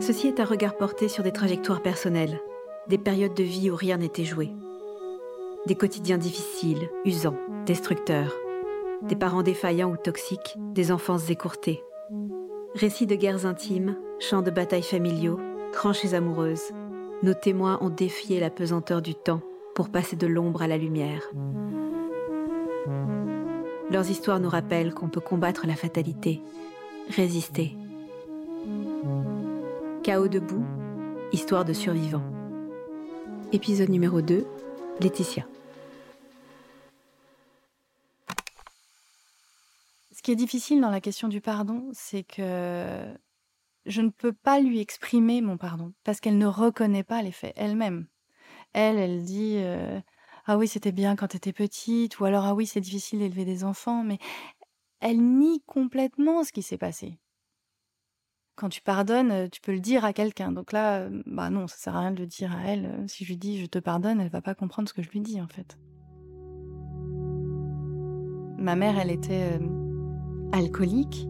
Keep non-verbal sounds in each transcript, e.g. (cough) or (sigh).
Ceci est un regard porté sur des trajectoires personnelles, des périodes de vie où rien n'était joué. Des quotidiens difficiles, usants, destructeurs. Des parents défaillants ou toxiques, des enfances écourtées. Récits de guerres intimes, chants de batailles familiaux, tranchées amoureuses. Nos témoins ont défié la pesanteur du temps pour passer de l'ombre à la lumière. Leurs histoires nous rappellent qu'on peut combattre la fatalité, résister. Chaos debout, histoire de survivants. Épisode numéro 2, Laetitia. Ce qui est difficile dans la question du pardon, c'est que je ne peux pas lui exprimer mon pardon parce qu'elle ne reconnaît pas les faits elle-même. Elle, elle dit euh, ah oui c'était bien quand t'étais petite ou alors ah oui c'est difficile d'élever des enfants, mais elle nie complètement ce qui s'est passé. Quand tu pardonnes, euh, tu peux le dire à quelqu'un. Donc là, euh, bah non, ça sert à rien de le dire à elle. Si je lui dis je te pardonne, elle va pas comprendre ce que je lui dis en fait. Ma mère, elle était alcoolique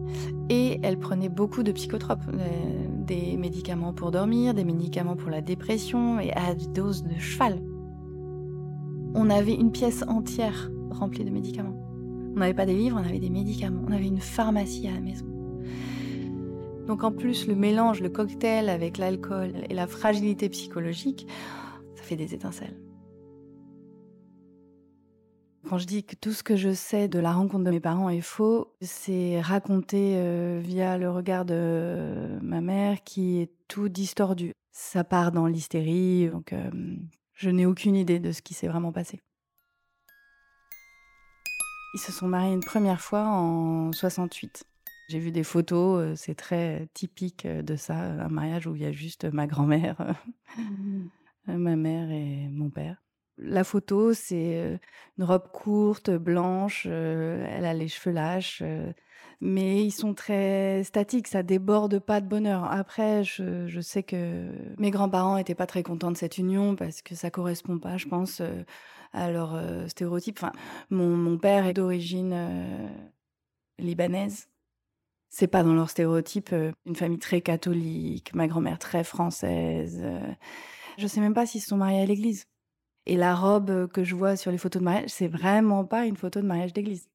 et elle prenait beaucoup de psychotropes, euh, des médicaments pour dormir, des médicaments pour la dépression et à des doses de cheval. On avait une pièce entière remplie de médicaments. On n'avait pas des livres, on avait des médicaments. On avait une pharmacie à la maison. Donc en plus, le mélange, le cocktail avec l'alcool et la fragilité psychologique, ça fait des étincelles. Quand je dis que tout ce que je sais de la rencontre de mes parents est faux, c'est raconté euh, via le regard de ma mère qui est tout distordu. Ça part dans l'hystérie, donc euh, je n'ai aucune idée de ce qui s'est vraiment passé. Ils se sont mariés une première fois en 68. J'ai vu des photos, euh, c'est très typique de ça, un mariage où il y a juste ma grand-mère, (laughs) ma mère et mon père. La photo, c'est euh, une robe courte, blanche, euh, elle a les cheveux lâches, euh, mais ils sont très statiques, ça déborde pas de bonheur. Après, je, sais que mes grands-parents étaient pas très contents de cette union parce que ça correspond pas, je pense, à leur stéréotype. Enfin, mon, père est d'origine libanaise. C'est pas dans leur stéréotype une famille très catholique, ma grand-mère très française. Je sais même pas s'ils se sont mariés à l'église. Et la robe que je vois sur les photos de mariage, c'est vraiment pas une photo de mariage d'église.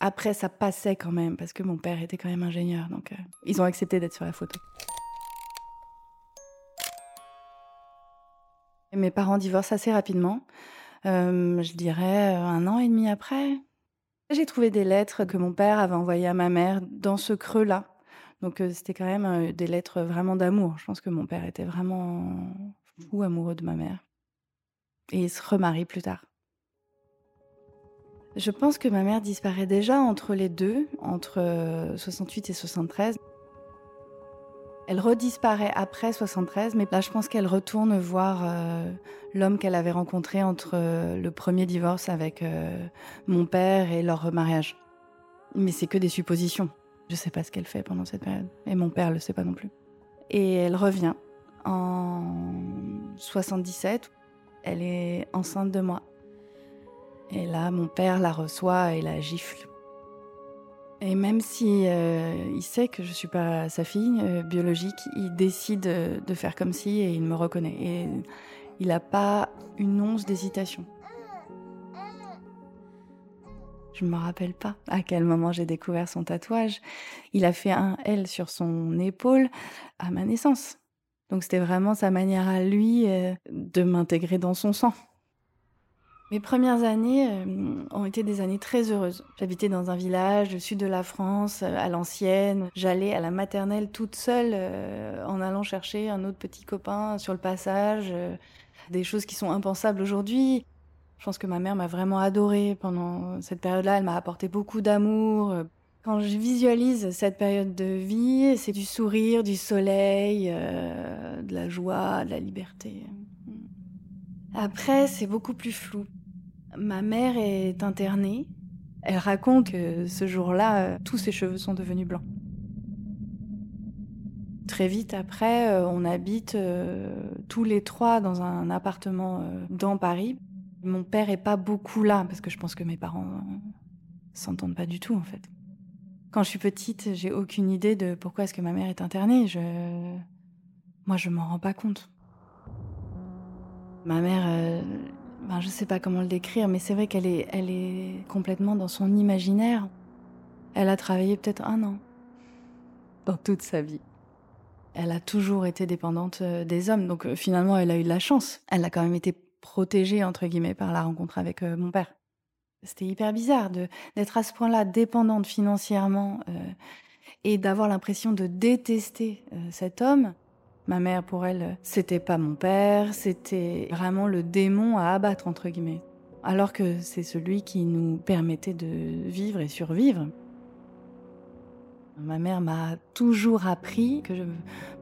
Après, ça passait quand même, parce que mon père était quand même ingénieur, donc euh, ils ont accepté d'être sur la photo. mes parents divorcent assez rapidement, euh, je dirais euh, un an et demi après. J'ai trouvé des lettres que mon père avait envoyées à ma mère dans ce creux-là. Donc c'était quand même des lettres vraiment d'amour. Je pense que mon père était vraiment fou amoureux de ma mère et se remarie plus tard. Je pense que ma mère disparaît déjà entre les deux, entre 68 euh, et 73. Elle redisparaît après 73, mais là je pense qu'elle retourne voir euh, l'homme qu'elle avait rencontré entre euh, le premier divorce avec mon père et leur remariage. Mais c'est que des suppositions. Je sais pas ce qu'elle fait pendant cette période. Et mon père le sait pas non plus. Et elle revient en 77 elle est enceinte de moi. Et là, mon père la reçoit et la gifle. Et même si euh, il sait que je suis pas sa fille euh, biologique, il décide de faire comme si et il me reconnaît. Et il n'a pas une once d'hésitation. Je me rappelle pas à quel moment j'ai découvert son tatouage. Il a fait un L sur son épaule à ma naissance. Donc c'était vraiment sa manière à lui euh, de m'intégrer dans son sang. Mes premières années euh, ont été des années très heureuses. J'habitais dans un village au sud de la France, euh, à l'ancienne. J'allais à la maternelle toute seule en allant chercher un autre petit copain sur le passage. des choses qui sont impensables aujourd'hui. Je pense que ma mère m'a vraiment adorée pendant cette période-là. Elle m'a apporté beaucoup d'amour, quand je visualise cette période de vie, c'est du sourire, du soleil, euh, de la joie, de la liberté. Après, c'est beaucoup plus flou. Ma mère est internée. Elle raconte que ce jour-là, euh, tous ses cheveux sont devenus blancs. Très vite après, euh, on habite tous les trois dans un appartement dans Paris. Mon père est pas beaucoup là parce que je pense que mes parents s'entendent pas du tout en fait. Quand je suis petite, j'ai aucune idée de pourquoi est-ce que ma mère est internée. Je... Moi, je m'en rends pas compte. Ma mère, euh, ben, je sais pas comment le décrire, mais c'est vrai qu'elle est, elle est complètement dans son imaginaire. Elle a travaillé peut-être un an dans toute sa vie. Elle a toujours été dépendante euh, des hommes, donc euh, finalement, elle a eu de la chance. Elle a quand même été protégée, entre guillemets, par la rencontre avec euh, mon père. C'était hyper bizarre d'être à ce point-là dépendante financièrement et d'avoir l'impression de détester cet homme. Ma mère, pour elle, c'était pas mon père, c'était vraiment le démon à abattre, entre guillemets. Alors que c'est celui qui nous permettait de vivre et survivre. Ma mère m'a toujours appris que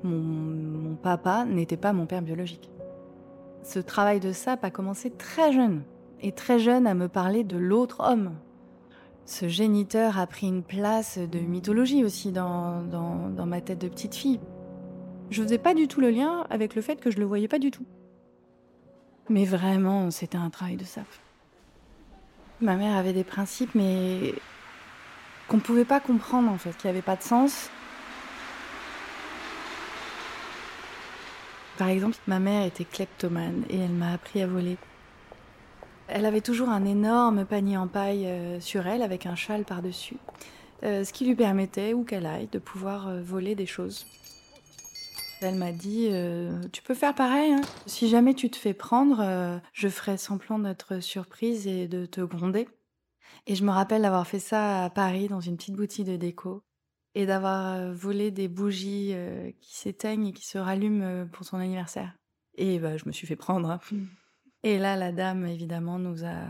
mon, papa n'était pas mon père biologique. Ce travail de sape a commencé très jeune, et très jeune à me parler de l'autre homme. Ce géniteur a pris une place de mythologie aussi dans, dans, ma tête de petite fille. Je faisais pas du tout le lien avec le fait que je le voyais pas du tout. Mais vraiment, c'était un travail de sape. Ma mère avait des principes, mais qu'on ne pouvait pas comprendre en fait, qui n'avait pas de sens. Par exemple, ma mère était kleptomane et elle m'a appris à voler. Elle avait toujours un énorme panier en paille euh, sur elle avec un châle par-dessus, euh, ce qui lui permettait, où qu'elle aille, de pouvoir euh, voler des choses. Elle m'a dit Tu peux faire pareil. Hein. Si jamais tu te fais prendre, je ferai semblant d'être surprise et de te gronder. Et je me rappelle d'avoir fait ça à Paris dans une petite boutique de déco et d'avoir volé des bougies qui s'éteignent et qui se rallument pour son anniversaire. Et bah, je me suis fait prendre. Hein. Mmh. Et là, la dame, évidemment, nous a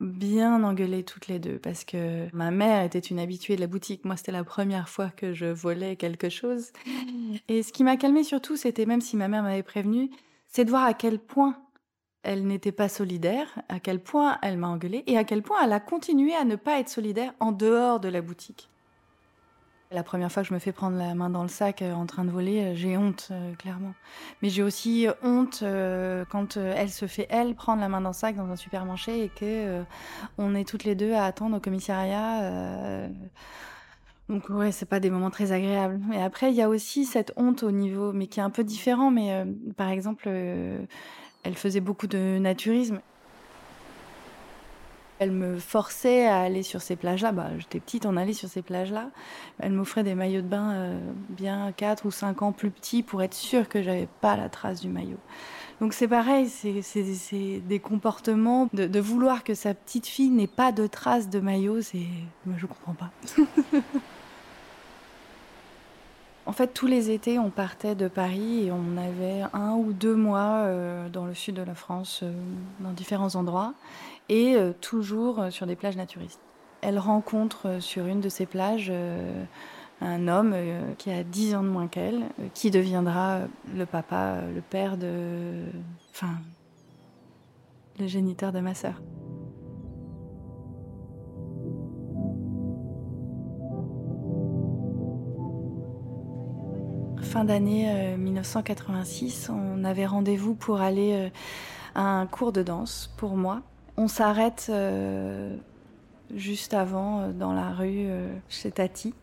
bien engueulées toutes les deux parce que ma mère était une habituée de la boutique. Moi, c'était la première fois que je volais quelque chose. Et ce qui m'a calmée surtout, c'était même si ma mère m'avait prévenue, c'est de voir à quel point elle n'était pas solidaire, à quel point elle m'a engueulée et à quel point elle a continué à ne pas être solidaire en dehors de la boutique. La première fois que je me fais prendre la main dans le sac euh, en train de voler, euh, j'ai honte, euh, clairement. Mais j'ai aussi honte quand elle se fait, elle, prendre la main dans le sac dans un supermarché et que on est toutes les deux à attendre au commissariat. Donc ouais, c'est pas des moments très agréables. Et après, il y a aussi cette honte au niveau, mais qui est un peu différent. Mais par exemple, elle faisait beaucoup de naturisme. Elle me forçait à aller sur ces plages-là. Bah, J'étais petite, on allait sur ces plages-là. Elle m'offrait des maillots de bain euh, bien 4 ou 5 ans plus petits pour être sûre que j'avais pas la trace du maillot. Donc c'est pareil, c'est des comportements de, vouloir que sa petite fille n'ait pas de trace de maillot, c'est... Moi je comprends pas. (laughs) En fait, tous les étés, on partait de Paris et on avait un ou deux mois euh, dans le sud de la France, euh, dans différents endroits, et euh, toujours sur des plages naturistes. Elle rencontre sur une de ces plages un homme qui a 10 ans de moins qu'elle, qui deviendra le papa, le père de... Enfin, le géniteur de ma sœur. fin d'année 1986, euh, on avait rendez-vous pour aller euh, à un cours de danse pour moi. On s'arrête euh, juste avant dans la rue chez Tati.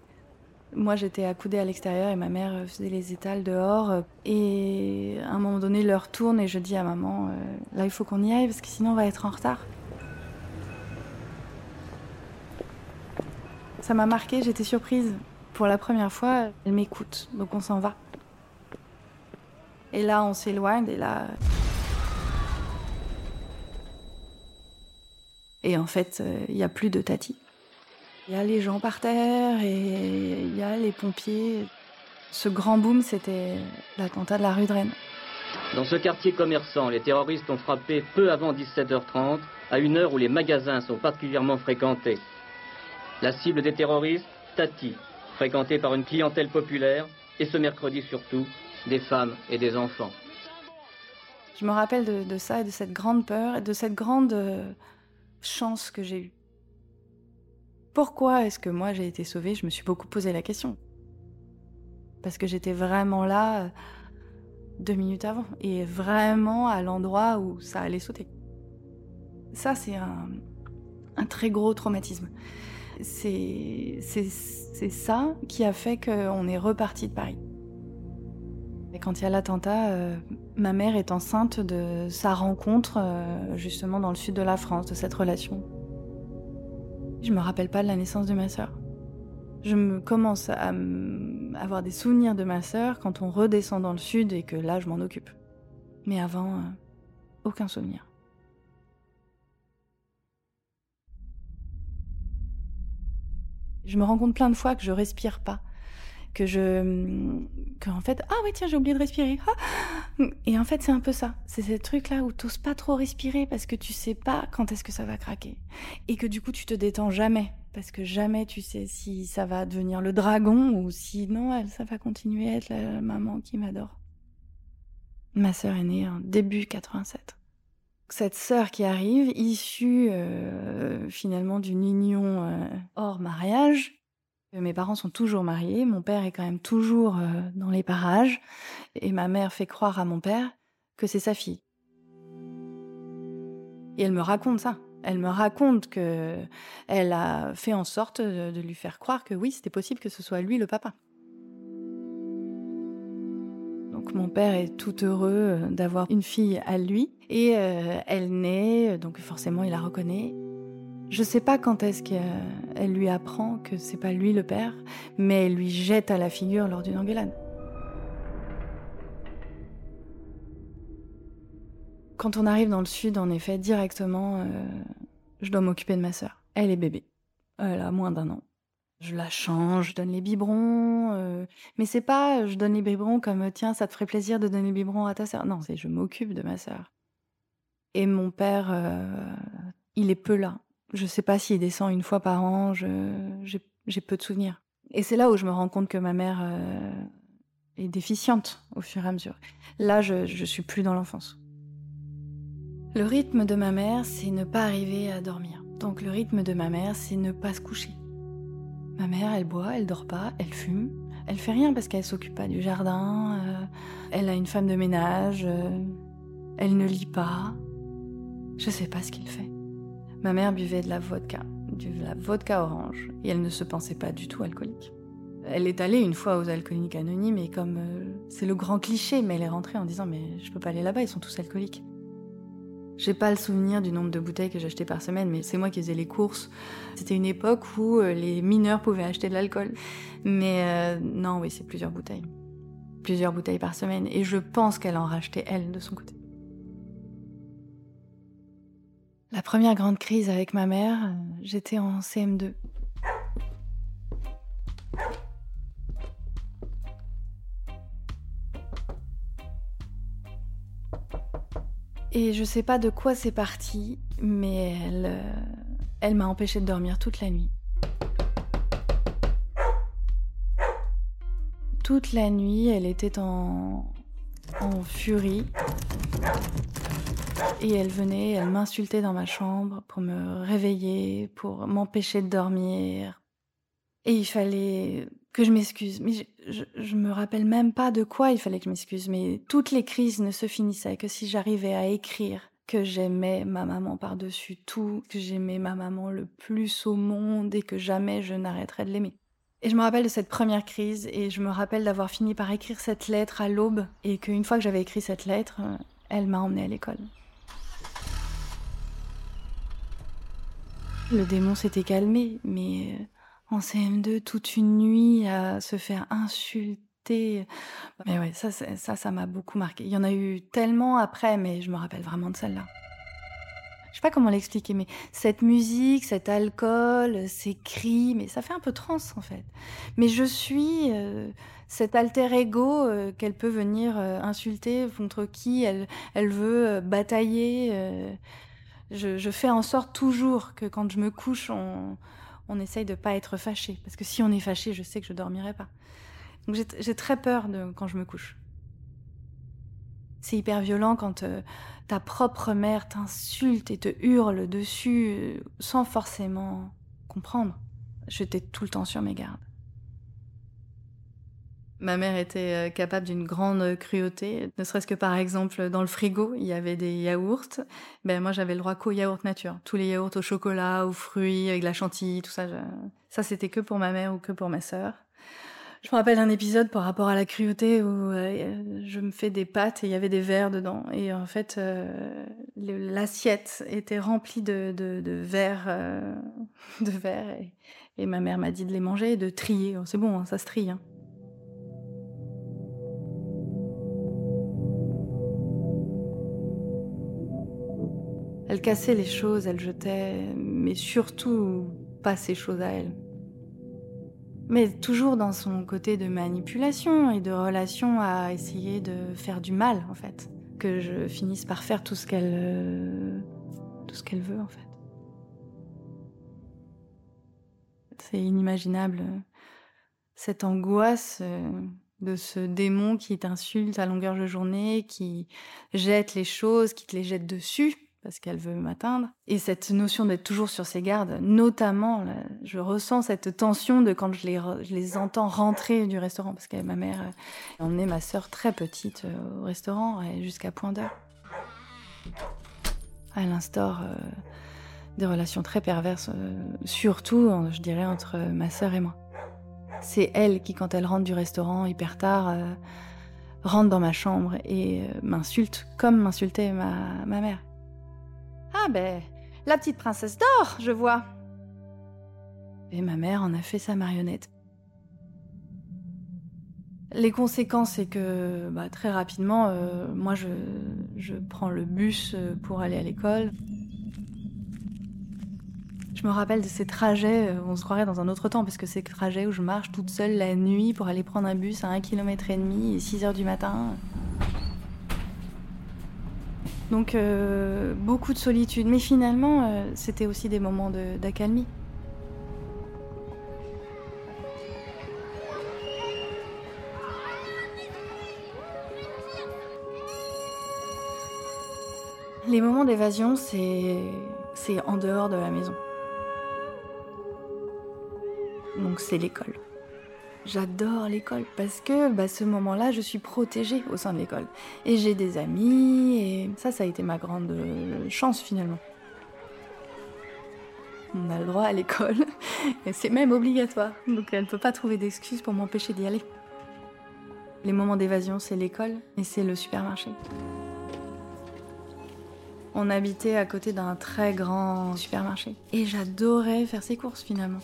Moi, j'étais accoudée à l'extérieur et ma mère faisait les étals dehors. Et à un moment donné, l'heure tourne et je dis à maman, là, il faut qu'on y aille parce que sinon, on va être en retard. Ça m'a marqué, j'étais surprise. Pour la première fois, elle m'écoute, donc on s'en va. Et là, on s'éloigne, et là. Et en fait, euh, il n'y a plus de Tati. Il y a les gens par terre et il y a les pompiers. Ce grand boom, c'était l'attentat de la rue de Rennes. Dans ce quartier commerçant, les terroristes ont frappé peu avant 17h30, à une heure où les magasins sont particulièrement fréquentés. La cible des terroristes, Tati, fréquentée par une clientèle populaire, et ce mercredi surtout, des femmes et des enfants. Je me rappelle de, ça et de cette grande peur et de cette grande euh, chance que j'ai eue. Pourquoi est-ce que moi j'ai été sauvée? Je me suis beaucoup posé la question. Parce que j'étais vraiment là euh, deux minutes avant et vraiment à l'endroit où ça allait sauter. Ça, c'est un, un très gros traumatisme. c'est ça qui a fait qu'on est reparti de Paris. Quand il y a l'attentat, euh, ma mère est enceinte de sa rencontre euh, justement dans le sud de la France, de cette relation. Je me rappelle pas de la naissance de ma sœur. Je me commence à avoir des souvenirs de ma sœur quand on redescend dans le sud et que là je m'en occupe. Mais avant, euh, aucun souvenir. Je me rends compte plein de fois que je respire pas que je que en fait ah oui tiens j'ai oublié de respirer. Ah et en fait c'est un peu ça. C'est ce truc là où t'oses pas trop respirer parce que tu sais pas quand est-ce que ça va craquer. Et que du coup tu te détends jamais. Parce que jamais tu sais si ça va devenir le dragon ou si non ça va continuer à être la maman qui m'adore. Ma sœur est née en début 87 cette sœur qui arrive, issue euh, finalement d'une union euh, hors mariage, mes parents sont toujours mariés, mon père est quand même toujours euh, dans les parages, et ma mère fait croire à mon père que c'est sa fille. Et elle me raconte ça. Elle me raconte que elle a fait en sorte de, lui faire croire que oui, c'était possible que ce soit lui le papa. Donc mon père est tout heureux euh, d'avoir une fille à lui et euh, elle naît, donc forcément il la reconnaît je sais pas quand est-ce qu'elle lui apprend que c'est pas lui le père, mais elle lui jette à la figure lors d'une engueulade. Quand on arrive dans le sud, en effet, directement, euh, je dois m'occuper de ma sœur. Elle est bébé. Elle a moins d'un an. Je la change, je donne les biberons, euh, mais c'est pas je donne les biberons comme tiens, ça te ferait plaisir de donner les biberons à ta sœur. Non, c'est je m'occupe de ma sœur. Et mon père, euh, il est peu là. Je sais pas s'il descend une fois par an, j'ai peu de souvenirs. Et c'est là où je me rends compte que ma mère euh, est déficiente au fur et à mesure. Là, je, je suis plus dans l'enfance. Le rythme de ma mère, c'est ne pas arriver à dormir. Donc le rythme de ma mère, c'est ne pas se coucher. Ma mère, elle boit, elle dort pas, elle fume. Elle fait rien parce qu'elle s'occupe pas du jardin. Euh, elle a une femme de ménage. Euh, elle ne lit pas. Je sais pas ce qu'il fait. Ma mère buvait de la vodka, de la vodka orange, et elle ne se pensait pas du tout alcoolique. Elle est allée une fois aux alcooliques anonymes et comme euh, c'est le grand cliché, mais elle est rentrée en disant mais je peux pas aller là-bas, ils sont tous alcooliques. J'ai pas le souvenir du nombre de bouteilles que j'achetais par semaine, mais c'est moi qui faisais les courses. C'était une époque où euh, les mineurs pouvaient acheter de l'alcool. Mais euh, non, oui, c'est plusieurs bouteilles. Plusieurs bouteilles par semaine. Et je pense qu'elle en rachetait, elle, de son côté. La première grande crise avec ma mère, euh, j'étais en CM2. Et je sais pas de quoi c'est parti, mais elle, euh, elle m'a empêché de dormir toute la nuit. Toute la nuit, elle était en, en furie. Et elle venait, elle m'insultait dans ma chambre pour me réveiller, pour m'empêcher de dormir. Et il fallait que je m'excuse. Mais je, je, me rappelle même pas de quoi il fallait que je m'excuse. Mais toutes les crises ne se finissaient que si j'arrivais à écrire que j'aimais ma maman par-dessus tout, que j'aimais ma maman le plus au monde et que jamais je n'arrêterais de l'aimer. Et je me rappelle de cette première crise et je me rappelle d'avoir fini par écrire cette lettre à l'aube et qu'une fois que j'avais écrit cette lettre, elle m'a emmenée à l'école. Le démon s'était calmé, mais euh, en CM2, toute une nuit à se faire insulter. Mais ouais, ça, ça, ça m'a beaucoup marqué. Il y en a eu tellement après, mais je me rappelle vraiment de celle-là. Je sais pas comment l'expliquer, mais cette musique, cet alcool, ces cris, mais ça fait un peu trans en fait. Mais je suis euh, cet alter ego euh, qu'elle peut venir insulter, contre qui elle, elle veut batailler je, fais en sorte toujours que quand je me couche, on, essaye de pas être fâché. Parce que si on est fâché, je sais que je dormirai pas. Donc j'ai très peur de quand je me couche. C'est hyper violent quand euh, ta propre mère t'insulte et te hurle dessus euh, sans forcément comprendre. J'étais tout le temps sur mes gardes. Ma mère était capable d'une grande cruauté, ne serait-ce que par exemple dans le frigo, il y avait des yaourts. Ben moi j'avais le droit qu'aux yaourts nature. Tous les yaourts au chocolat, aux fruits, avec la chantilly, tout ça. Ça c'était que pour ma mère ou que pour ma sœur. Je me rappelle un épisode par rapport à la cruauté où euh, je me fais des pâtes et il y avait des verres dedans. Et en fait, euh, l'assiette était remplie de, de, de verres. Euh, (laughs) et, ma mère m'a dit de les manger et de trier. C'est bon, hein, ça se trie. Hein. Elle cassait les choses, elle jetait, mais surtout pas ces choses à elle. Mais toujours dans son côté de manipulation et de relation à essayer de faire du mal, en fait. Que je finisse par faire tout ce qu'elle. Euh, veut, en fait. C'est inimaginable. Cette angoisse euh, de ce démon qui t'insulte à longueur de journée, qui jette les choses, qui te les jette dessus parce qu'elle veut m'atteindre. Et cette notion d'être toujours sur ses gardes, notamment, je ressens cette tension de quand je les, entends rentrer du restaurant, parce que ma mère a emmené ma sœur très petite euh, au restaurant jusqu'à point d'heure. Elle instaure euh, des relations très perverses, euh, surtout, je dirais, entre ma sœur et moi. C'est elle qui, quand elle rentre du restaurant hyper tard, rentre dans ma chambre et m'insulte comme m'insultait ma mère. Ah ben, la petite princesse d'or, je vois. Et ma mère en a fait sa marionnette. Les conséquences, c'est que bah, très rapidement, euh, moi, je, prends le bus euh, pour aller à l'école. Je me rappelle de ces trajets, euh, on se croirait dans un autre temps, parce que ces trajets où je marche toute seule la nuit pour aller prendre un bus à un kilomètre et demi et 6 heures du matin. Donc euh, beaucoup de solitude. Mais finalement, euh, c'était aussi des moments d'accalmie. Les moments d'évasion, c'est en dehors de la maison. Donc c'est l'école. J'adore l'école parce que bah, ce moment-là, je suis protégée au sein de l'école. Et j'ai des amis, et ça, ça a été ma grande euh, chance finalement. On a le droit à l'école, (laughs) et c'est même obligatoire. Donc elle ne peut pas trouver d'excuses pour m'empêcher d'y aller. Les moments d'évasion, c'est l'école et c'est le supermarché. On habitait à côté d'un très grand supermarché. Et j'adorais faire ses courses finalement.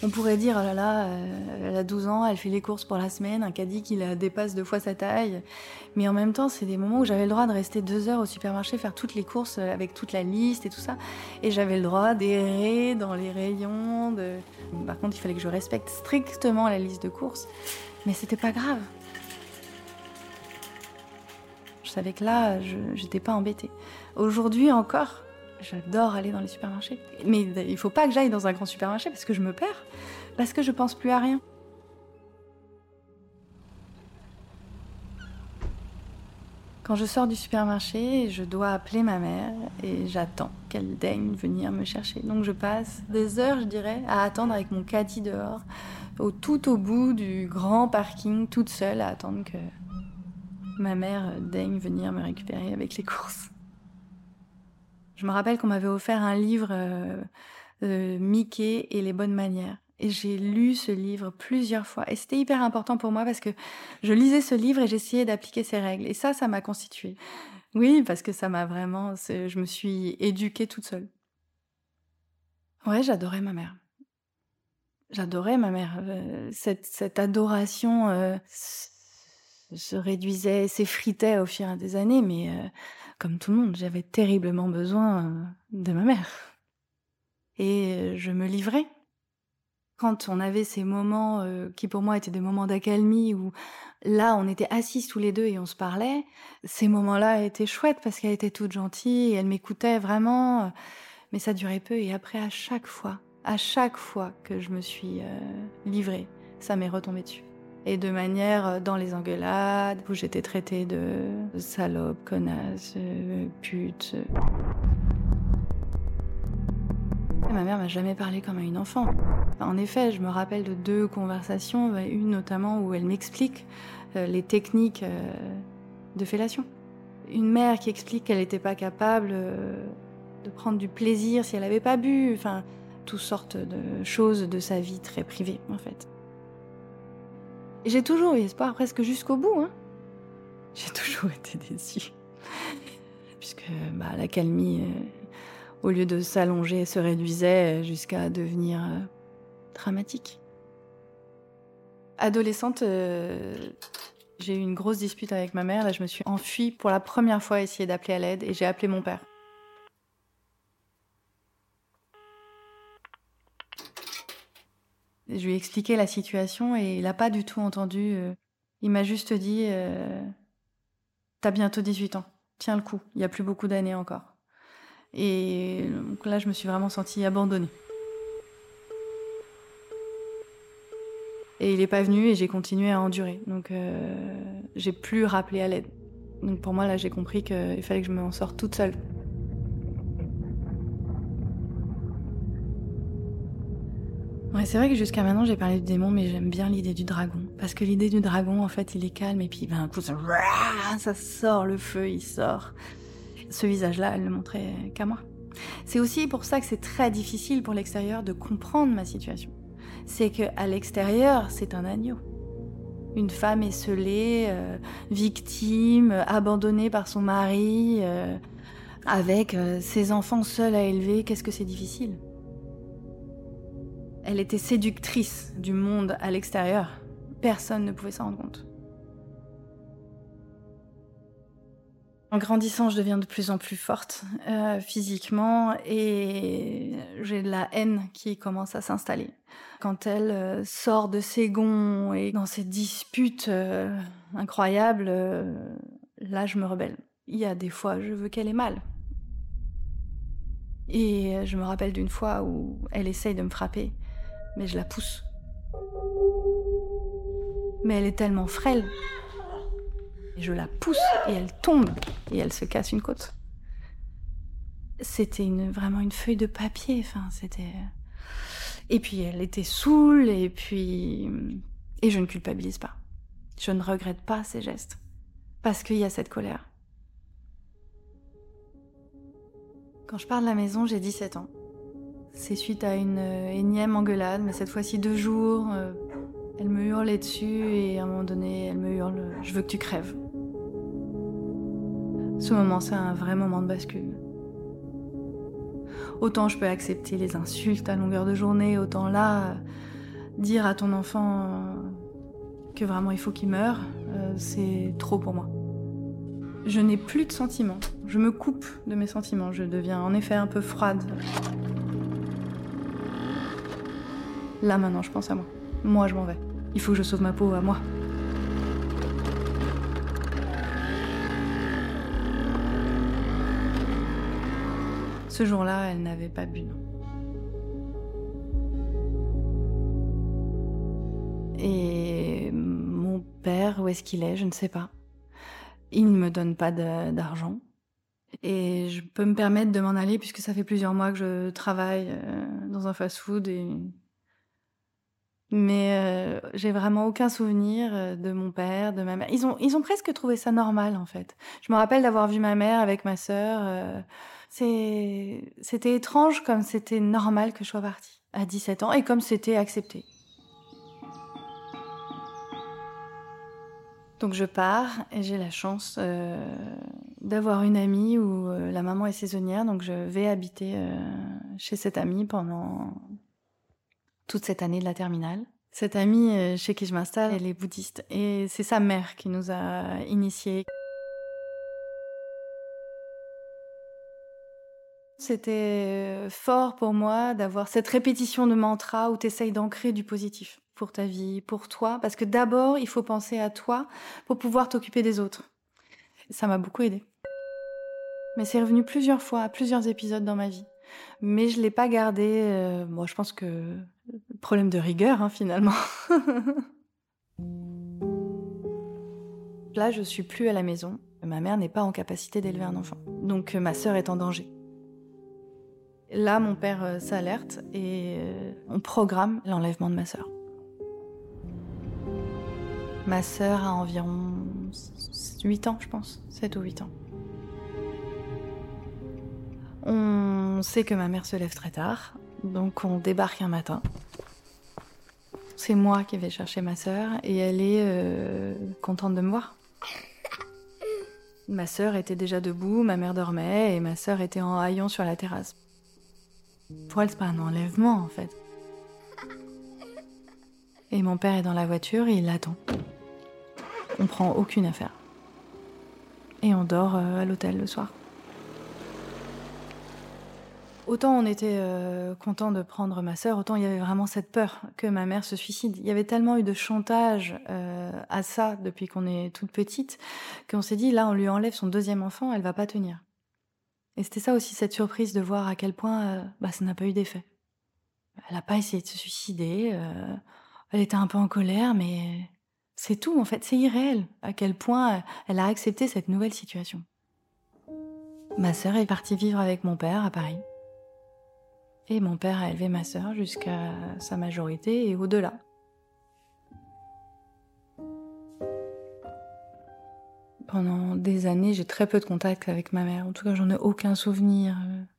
On pourrait dire, oh là là, euh, elle a 12 ans, elle fait les courses pour la semaine, un caddie qui la dépasse deux fois sa taille. Mais en même temps, c'est des moments où j'avais le droit de rester deux heures au supermarché, faire toutes les courses avec toute la liste et tout ça. Et j'avais le droit d'errer dans les rayons. Par contre, il fallait que je respecte strictement la liste de courses. Mais c'était pas grave. Je savais que là, je n'étais pas embêtée. Aujourd'hui encore, J'adore aller dans les supermarchés. Mais il faut pas que j'aille dans un grand supermarché parce que je me perds, parce que je pense plus à rien. Quand je sors du supermarché, je dois appeler ma mère et j'attends qu'elle daigne venir me chercher. Donc je passe des heures, je dirais, à attendre avec mon caddie dehors, au, tout au bout du grand parking, toute seule, à attendre que ma mère daigne venir me récupérer avec les courses. Je me rappelle qu'on m'avait offert un livre euh, euh, Mickey et les bonnes manières. Et j'ai lu ce livre plusieurs fois. Et c'était hyper important pour moi parce que je lisais ce livre et j'essayais d'appliquer ses règles. Et ça, ça m'a constituée. Oui, parce que ça m'a vraiment... Je me suis éduquée toute seule. Ouais, j'adorais ma mère. J'adorais ma mère. Euh, cette, cette adoration se réduisait, s'effritait au fil des années, mais comme tout le monde, j'avais terriblement besoin euh, de ma mère. Et euh, je me livrais. Quand on avait ces moments euh, qui pour moi étaient des moments d'accalmie où là on était assis tous les deux et on se parlait, ces moments-là étaient chouettes parce qu'elle était toute gentille et elle m'écoutait vraiment, mais ça durait peu et après à chaque fois, à chaque fois que je me suis livrée, ça m'est retombé dessus et de manière euh, dans les engueulades où j'étais traitée de salope, connasse, pute. Ma mère m'a jamais parlé comme à une enfant. En effet, je me rappelle de deux conversations, une notamment où elle m'explique euh, les techniques euh, de fellation. Une mère qui explique qu'elle n'était pas capable euh, de prendre du plaisir si elle n'avait pas bu, enfin, toutes sortes de choses de sa vie très privée, en fait. J'ai toujours eu espoir, presque jusqu'au bout. Hein. J'ai (laughs) toujours été déçue. Puisque bah, la calmie, au lieu de s'allonger, se réduisait jusqu'à devenir dramatique. Adolescente, j'ai eu une grosse dispute avec ma mère. Là, je me suis enfuie pour la première fois, essayer d'appeler à l'aide, et j'ai appelé mon père. Je lui ai expliqué la situation et il n'a pas du tout entendu. Euh, il m'a juste dit euh, T'as bientôt 18 ans, tiens le coup, il n'y a plus beaucoup d'années encore. Et donc là, je me suis vraiment sentie abandonnée. Et il n'est pas venu et j'ai continué à endurer. Donc euh, j'ai plus rappelé à l'aide. Donc pour moi, là, j'ai compris qu'il fallait que je m'en sorte toute seule. C'est vrai que jusqu'à maintenant, j'ai parlé du démon, mais j'aime bien l'idée du dragon. Parce que l'idée du dragon, en fait, il est calme et puis ben, coup, ça, ça sort, le feu, il sort. Ce visage-là, elle ne montrait qu'à moi. C'est aussi pour ça que c'est très difficile pour l'extérieur de comprendre ma situation c'est qu'à l'extérieur, c'est un agneau. Une femme esselée, euh, victime, abandonnée par son mari, euh, avec euh, ses enfants seuls à élever, qu'est-ce que c'est difficile? Elle était séductrice du monde à l'extérieur. Personne ne pouvait s'en rendre compte. En grandissant, je deviens de plus en plus forte euh, physiquement et j'ai de la haine qui commence à s'installer. Quand elle euh, sort de ses gonds et dans ces disputes euh, incroyables, là je me rebelle. Il y a des fois, je veux qu'elle ait mal. Et je me rappelle d'une fois où elle essaye de me frapper, mais je la pousse. Mais elle est tellement frêle je la pousse et elle tombe et elle se casse une côte. C'était vraiment une feuille de papier. Enfin, c'était. Et puis elle était saoule et puis et je ne culpabilise pas. Je ne regrette pas ces gestes parce qu'il y a cette colère. Quand je pars de la maison, j'ai 17 ans. C'est suite à une énième engueulade, mais cette fois-ci deux jours. Euh, elle me hurlait dessus et à un moment donné, elle me hurle Je veux que tu crèves. Ce moment, c'est un vrai moment de bascule. Autant je peux accepter les insultes à longueur de journée, autant là, dire à ton enfant euh, que vraiment il faut qu'il meure, euh, c'est trop pour moi. Je n'ai plus de sentiments. Je me coupe de mes sentiments. Je deviens en effet un peu froide. Là maintenant, je pense à moi. Moi, je m'en vais. Il faut que je sauve ma peau à moi. Ce jour-là, elle n'avait pas bu. Et mon père, où est-ce qu'il est Je ne sais pas. Il ne me donne pas d'argent. Et je peux me permettre de m'en aller puisque ça fait plusieurs mois que je travaille euh, dans un fast-food et mais euh, j'ai vraiment aucun souvenir euh, de mon père, de ma mère. Ils ont, ils ont presque trouvé ça normal, en fait. Je me rappelle d'avoir vu ma mère avec ma sœur. Euh, c'était étrange comme c'était normal que je sois partie à 17 ans et comme c'était accepté. Donc je pars et j'ai la chance d'avoir une amie où la maman est saisonnière, donc je vais habiter chez cette amie pendant toute cette année de la terminale. Cette amie euh, chez qui je m'installe, elle est bouddhiste et c'est sa mère qui nous a initiés. C'était euh, fort pour moi d'avoir cette répétition de mantra où tu essayes d'ancrer du positif pour ta vie, pour toi, parce que d'abord, il faut penser à toi pour pouvoir t'occuper des autres. Ça m'a beaucoup aidé. Mais c'est revenu plusieurs fois, à plusieurs épisodes dans ma vie. Mais je l'ai pas gardé. Euh, moi, je pense que problème de rigueur hein, finalement. Là, je suis plus à la maison. Ma mère n'est pas en capacité d'élever un enfant. Donc, ma sœur est en danger. Là, mon père euh, s'alerte et euh, on programme l'enlèvement de ma sœur. Ma sœur a environ 8 ans, je pense, 7 ou 8 ans. On sait que ma mère se lève très tard, donc on débarque un matin. C'est moi qui vais chercher ma sœur et elle est euh, contente de me voir. Ma sœur était déjà debout, ma mère dormait et ma sœur était en haillons sur la terrasse. Pour elle, c'est pas un enlèvement en fait. Et mon père est dans la voiture et il l'attend. On prend aucune affaire. Et on dort euh, à l'hôtel le soir. Autant on était euh, content de prendre ma sœur, autant il y avait vraiment cette peur que ma mère se suicide. Il y avait tellement eu de chantage euh, à ça depuis qu'on est toute petite qu'on s'est dit là on lui enlève son deuxième enfant, elle va pas tenir. Et c'était ça aussi cette surprise de voir à quel point euh, bah, ça n'a pas eu d'effet. Elle n'a pas essayé de se suicider, elle était un peu en colère, mais c'est tout en fait, c'est irréel à quel point elle a accepté cette nouvelle situation. Ma sœur est partie vivre avec mon père à Paris. Et mon père a élevé ma sœur jusqu'à sa majorité et au-delà. Pendant des années, j'ai très peu de contact avec ma mère. En tout cas, j'en ai aucun souvenir.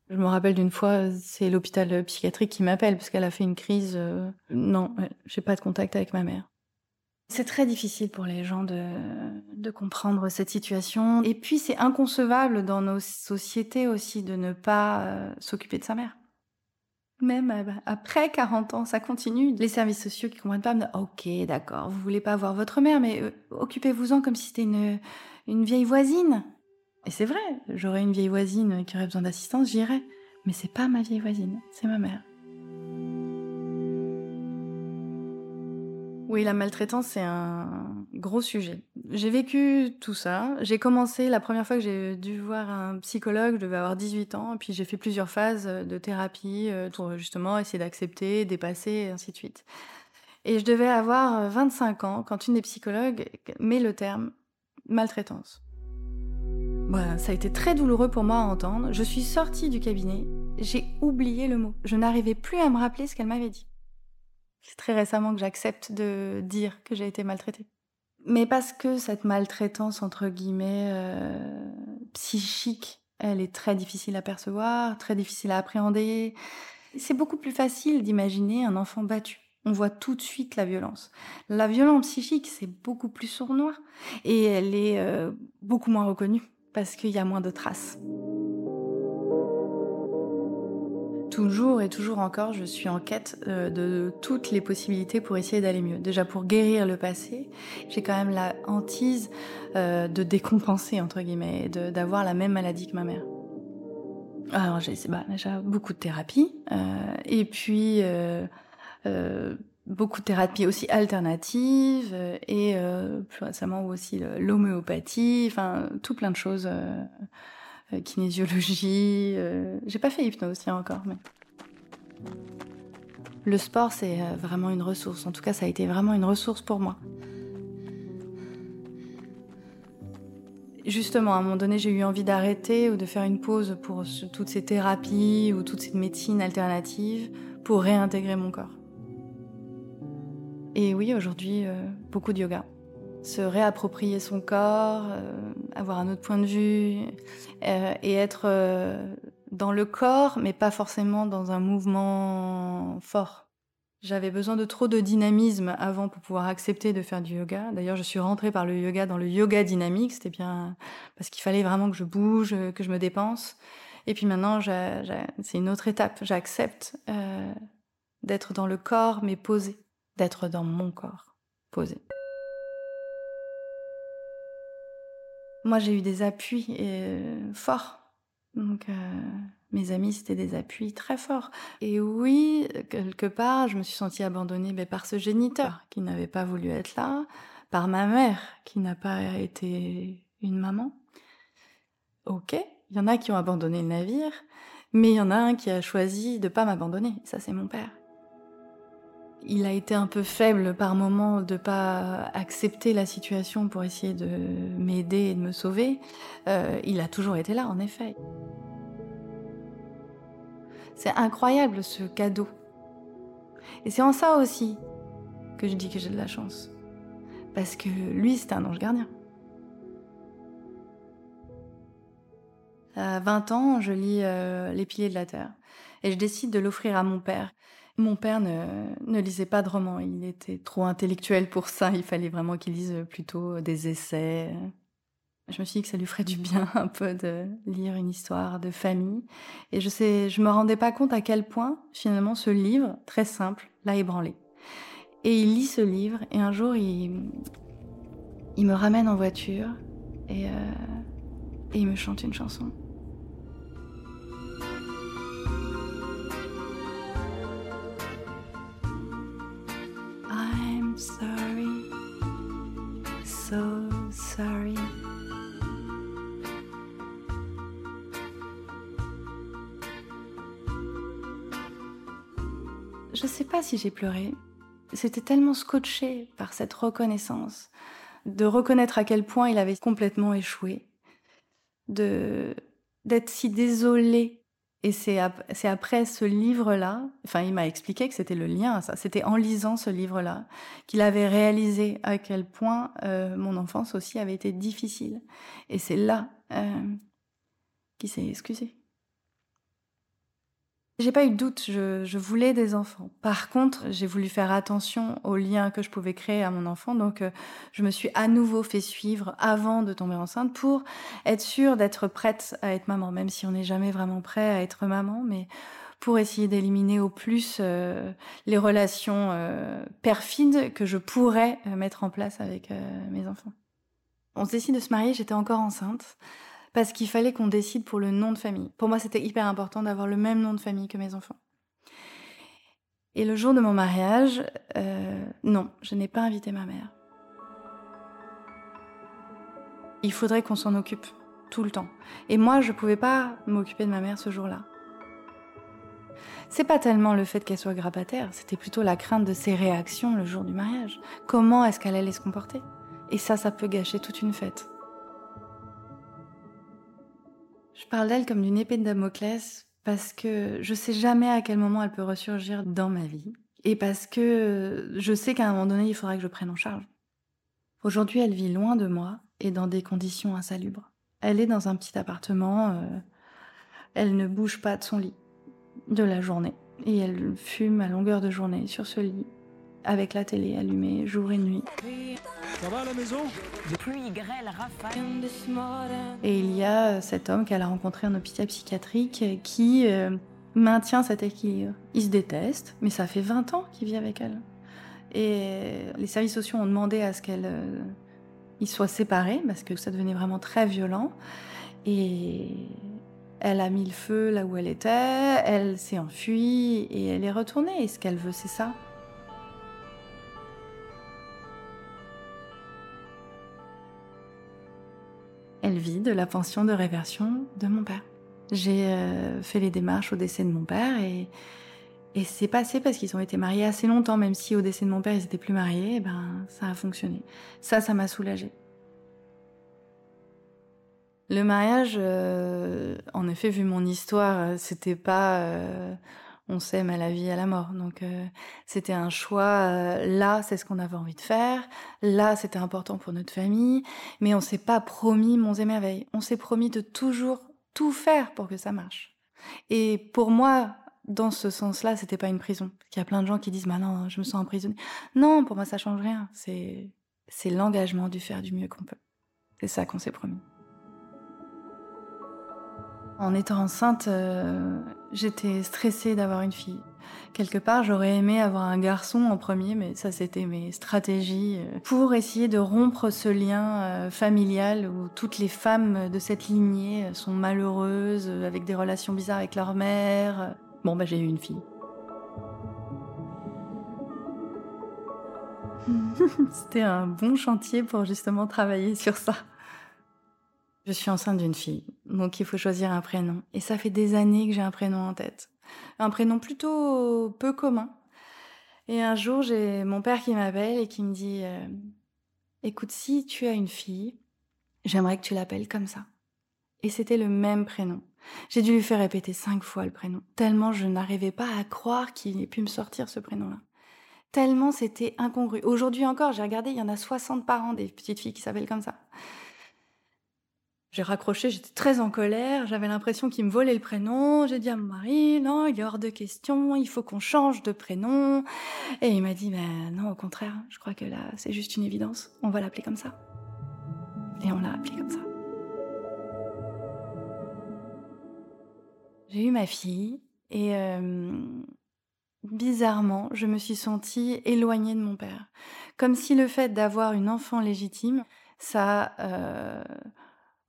Je me rappelle d'une fois, c'est l'hôpital psychiatrique qui m'appelle parce qu'elle a fait une crise. Euh, non, j'ai pas de contact avec ma mère. C'est très difficile pour les gens de, de comprendre cette situation. Et puis, c'est inconcevable dans nos sociétés aussi de ne pas euh, s'occuper de sa mère même après 40 ans, ça continue. Les services sociaux qui comprennent pas me disent Ok, d'accord, vous voulez pas voir votre mère, mais euh, occupez-vous-en comme si c'était une, une vieille voisine. Et c'est vrai, j'aurais une vieille voisine qui aurait besoin d'assistance, j'irais. Mais c'est pas ma vieille voisine, c'est ma mère. Oui, la maltraitance, c'est un gros sujet. J'ai vécu tout ça. J'ai commencé, la première fois que j'ai dû voir un psychologue, je devais avoir 18 ans, puis j'ai fait plusieurs phases de thérapie euh, pour justement essayer d'accepter, dépasser, et ainsi de suite. Et je devais avoir 25 ans quand une des psychologues met le terme maltraitance. Voilà, ça a été très douloureux pour moi à entendre. Je suis sortie du cabinet, j'ai oublié le mot. Je n'arrivais plus à me rappeler ce qu'elle m'avait dit. C'est très récemment que j'accepte de dire que j'ai été maltraitée. Mais parce que cette maltraitance, entre guillemets, euh, psychique, elle est très difficile à percevoir, très difficile à appréhender. C'est beaucoup plus facile d'imaginer un enfant battu. On voit tout de suite la violence. La violence psychique, c'est beaucoup plus sournois et elle est euh, beaucoup moins reconnue parce qu'il y a moins de traces. Toujours et toujours encore, je suis en quête euh, de toutes les possibilités pour essayer d'aller mieux. Déjà pour guérir le passé, j'ai quand même la hantise euh, de décompenser, entre guillemets, d'avoir la même maladie que ma mère. Alors j'ai bah, déjà beaucoup de thérapie, euh, et puis beaucoup de thérapie aussi alternative, et plus récemment aussi l'homéopathie, enfin tout plein de choses kinésiologie. Euh, j'ai pas fait hypnose, aussi encore, mais. Le sport, c'est euh, vraiment une ressource. En tout cas, ça a été vraiment une ressource pour moi. Justement, à un moment donné, j'ai eu envie d'arrêter ou de faire une pause pour toutes ces thérapies ou toutes ces médecines alternatives pour réintégrer mon corps. Et oui, aujourd'hui, beaucoup de yoga se réapproprier son corps, euh, avoir un autre point de vue euh, et être euh, dans le corps, mais pas forcément dans un mouvement fort. J'avais besoin de trop de dynamisme avant pour pouvoir accepter de faire du yoga. D'ailleurs, je suis rentrée par le yoga dans le yoga dynamique. C'était bien parce qu'il fallait vraiment que je bouge, que je me dépense. Et puis maintenant, c'est une autre étape. J'accepte d'être dans le corps, mais posé. D'être dans mon corps, posé. Moi, j'ai eu des appuis euh, forts. Donc, euh, mes amis, c'était des appuis très forts. Et oui, quelque part, je me suis sentie abandonnée mais par ce géniteur qui n'avait pas voulu être là, par ma mère qui n'a pas été une maman. Ok, il y en a qui ont abandonné le navire, mais il y en a un qui a choisi de pas m'abandonner. Ça, c'est mon père. Il a été un peu faible par moment de pas accepter la situation pour essayer de m'aider et de me sauver. Euh, il a toujours été là, en effet. C'est incroyable ce cadeau. Et c'est en ça aussi que je dis que j'ai de la chance. Parce que lui, c'est un ange gardien. À 20 ans, je lis euh, Les piliers de la Terre. Et je décide de l'offrir à mon père. Mon père ne, ne, lisait pas de romans. Il était trop intellectuel pour ça. Il fallait vraiment qu'il lise plutôt des essais. Je me suis dit que ça lui ferait du bien un peu de lire une histoire de famille. Et je sais, je me rendais pas compte à quel point, finalement, ce livre, très simple, l'a ébranlé. Et il lit ce livre, et un jour, il, il me ramène en voiture, et, euh, et il me chante une chanson. Sorry, so sorry. Je sais pas si j'ai pleuré. C'était tellement scotché par cette reconnaissance, de reconnaître à quel point il avait complètement échoué, de d'être si désolé. Et c'est après ce livre-là, enfin il m'a expliqué que c'était le lien à ça, c'était en lisant ce livre-là qu'il avait réalisé à quel point euh, mon enfance aussi avait été difficile. Et c'est là euh, qu'il s'est excusé. J'ai pas eu de doute, je, je, voulais des enfants. Par contre, j'ai voulu faire attention aux liens que je pouvais créer à mon enfant, donc euh, je me suis à nouveau fait suivre avant de tomber enceinte pour être sûre d'être prête à être maman, même si on n'est jamais vraiment prêt à être maman, mais pour essayer d'éliminer au plus euh, les relations euh, perfides que je pourrais euh, mettre en place avec euh, mes enfants. On se décide de se marier, j'étais encore enceinte parce qu'il fallait qu'on décide pour le nom de famille. Pour moi, c'était hyper important d'avoir le même nom de famille que mes enfants. Et le jour de mon mariage, euh, non, je n'ai pas invité ma mère. Il faudrait qu'on s'en occupe tout le temps. Et moi, je pouvais pas m'occuper de ma mère ce jour-là. C'est pas tellement le fait qu'elle soit grabataire, c'était plutôt la crainte de ses réactions le jour du mariage. Comment est-ce qu'elle allait se comporter? Et ça, ça peut gâcher toute une fête. Je parle d'elle comme d'une épée de Damoclès parce que je sais jamais à quel moment elle peut ressurgir dans ma vie et parce que je sais qu'à un moment donné, il faudra que je prenne en charge. Aujourd'hui, elle vit loin de moi et dans des conditions insalubres. Elle est dans un petit appartement, euh, elle ne bouge pas de son lit de la journée et elle fume à longueur de journée sur ce lit avec la télé allumée jour et nuit. Ça va à la maison? Pluie, grêle, rafale. Et il y a cet homme qu'elle a rencontré en hôpital psychiatrique qui euh, maintient cet équilibre. Il se déteste, mais ça fait 20 ans qu'il vit avec elle. Et les services sociaux ont demandé à ce qu'elle euh, ils soient séparés parce que ça devenait vraiment très violent. Et elle a mis le feu là où elle était, elle s'est enfuie et elle est retournée. Et ce qu'elle veut, c'est ça? Elle vit de la pension de réversion de mon père. J'ai euh, fait les démarches au décès de mon père et, et c'est passé parce qu'ils ont été mariés assez longtemps, même si au décès de mon père ils étaient plus mariés, et ben ça a fonctionné. Ça, ça m'a soulagée. Le mariage, euh, en effet, vu mon histoire, c'était pas euh, on s'aime à la vie, à la mort. Donc euh, c'était un choix. Euh, là, c'est ce qu'on avait envie de faire. Là, c'était important pour notre famille. Mais on s'est pas promis monts et merveilles. On s'est promis de toujours tout faire pour que ça marche. Et pour moi, dans ce sens-là, c'était pas une prison. Il y a plein de gens qui disent, bah non, je me sens emprisonnée. Non, pour moi, ça change rien. C'est c'est l'engagement du faire du mieux qu'on peut. C'est ça qu'on s'est promis. En étant enceinte, euh, j'étais stressée d'avoir une fille. Quelque part, j'aurais aimé avoir un garçon en premier, mais ça, c'était mes stratégies euh, pour essayer de rompre ce lien euh, familial où toutes les femmes de cette lignée sont malheureuses, avec des relations bizarres avec leur mère. Bon, bah, j'ai eu une fille. (laughs) C'était un bon chantier pour justement travailler sur ça. Je suis enceinte d'une fille, donc il faut choisir un prénom. Et ça fait des années que j'ai un prénom en tête. Un prénom plutôt peu commun. Et un jour, j'ai mon père qui m'appelle et qui me dit euh, Écoute, si tu as une fille, j'aimerais que tu l'appelles comme ça. Et c'était le même prénom. J'ai dû lui faire répéter cinq fois le prénom, tellement je n'arrivais pas à croire qu'il ait pu me sortir ce prénom-là. Tellement c'était incongru. Aujourd'hui encore, j'ai regardé, il y en a 60 parents des petites filles qui s'appellent comme ça. J'ai raccroché, j'étais très en colère, j'avais l'impression qu'il me volait le prénom. J'ai dit à mon mari, non, il est hors de question, il faut qu'on change de prénom. Et il m'a dit, ben non, au contraire, je crois que là, c'est juste une évidence, on va l'appeler comme ça. Et on l'a appelé comme ça. J'ai eu ma fille et euh, bizarrement, je me suis sentie éloignée de mon père. Comme si le fait d'avoir une enfant légitime, ça euh,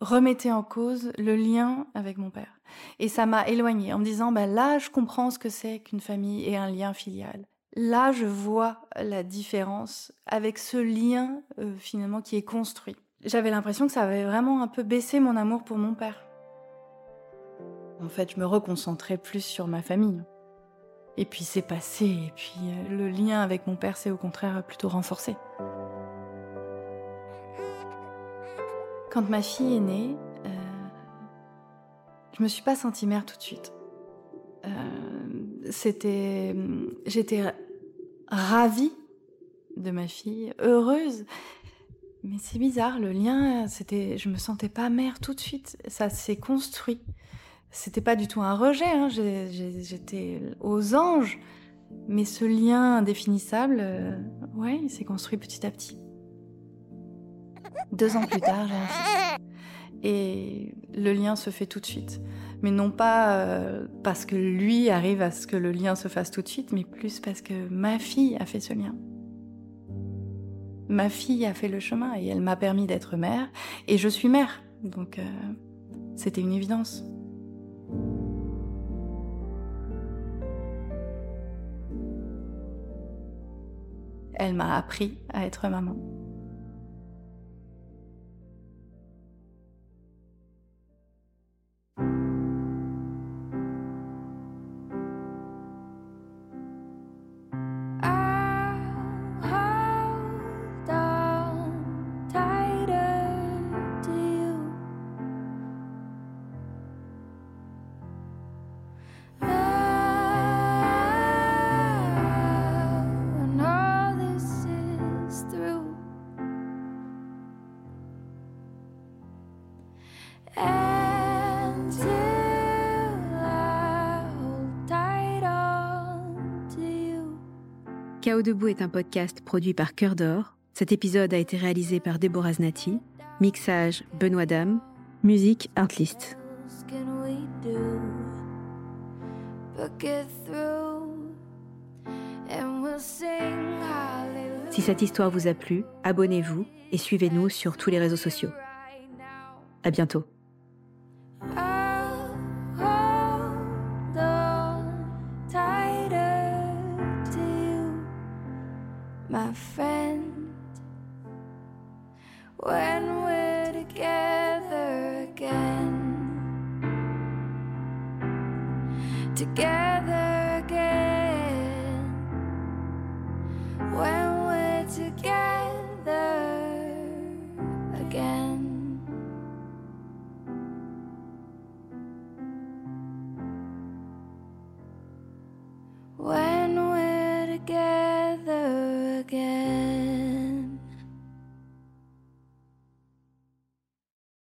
remettait en cause le lien avec mon père. Et ça m'a éloignée en me disant, bah là, je comprends ce que c'est qu'une famille et un lien filial. Là, je vois la différence avec ce lien euh, finalement qui est construit. J'avais l'impression que ça avait vraiment un peu baissé mon amour pour mon père. En fait, je me reconcentrais plus sur ma famille. Et puis c'est passé, et puis euh, le lien avec mon père s'est au contraire plutôt renforcé. Quand ma fille est née, euh, je me suis pas sentie mère tout de suite. Euh, c'était, j'étais ravie de ma fille, heureuse. Mais c'est bizarre, le lien, c'était, je me sentais pas mère tout de suite. Ça s'est construit. C'était pas du tout un rejet. Hein. J'étais aux anges, mais ce lien indéfinissable, euh, il s'est construit petit à petit. Deux ans plus tard, j'ai un fils. Et le lien se fait tout de suite. Mais non pas euh, parce que lui arrive à ce que le lien se fasse tout de suite, mais plus parce que ma fille a fait ce lien. Ma fille a fait le chemin et elle m'a permis d'être mère. Et je suis mère. Donc euh, c'était une évidence. Elle m'a appris à être maman. Chaos debout est un podcast produit par Cœur d'Or. Cet épisode a été réalisé par Déborah Znati. Mixage Benoît Dame. Musique Artlist. Si cette histoire vous a plu, abonnez-vous et suivez-nous sur tous les réseaux sociaux. À bientôt. My friend. When we're together again. Together